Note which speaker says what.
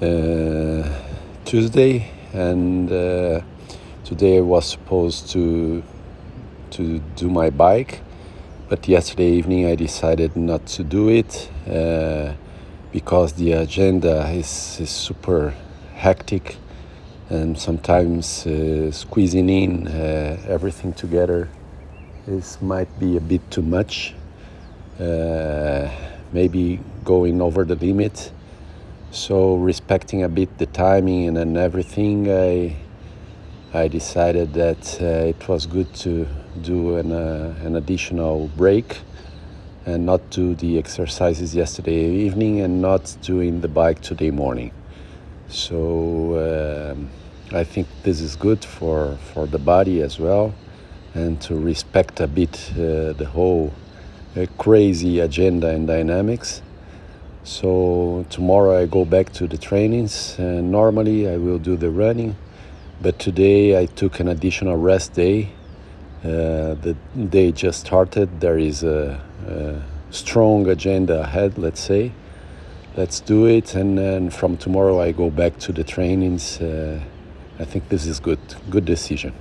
Speaker 1: uh, Tuesday, and uh, today I was supposed to to do my bike, but yesterday evening I decided not to do it uh, because the agenda is, is super hectic and sometimes uh, squeezing in uh, everything together is might be a bit too much. Uh, maybe going over the limit so respecting a bit the timing and, and everything I I decided that uh, it was good to do an, uh, an additional break and not do the exercises yesterday evening and not doing the bike today morning. So um, I think this is good for, for the body as well and to respect a bit uh, the whole uh, crazy agenda and dynamics. So tomorrow I go back to the trainings and normally I will do the running but today I took an additional rest day. Uh, the day just started. There is a, a, strong agenda ahead, let's say. Let's do it. And then from tomorrow I go back to the trainings. Uh, I think this is good. Good decision.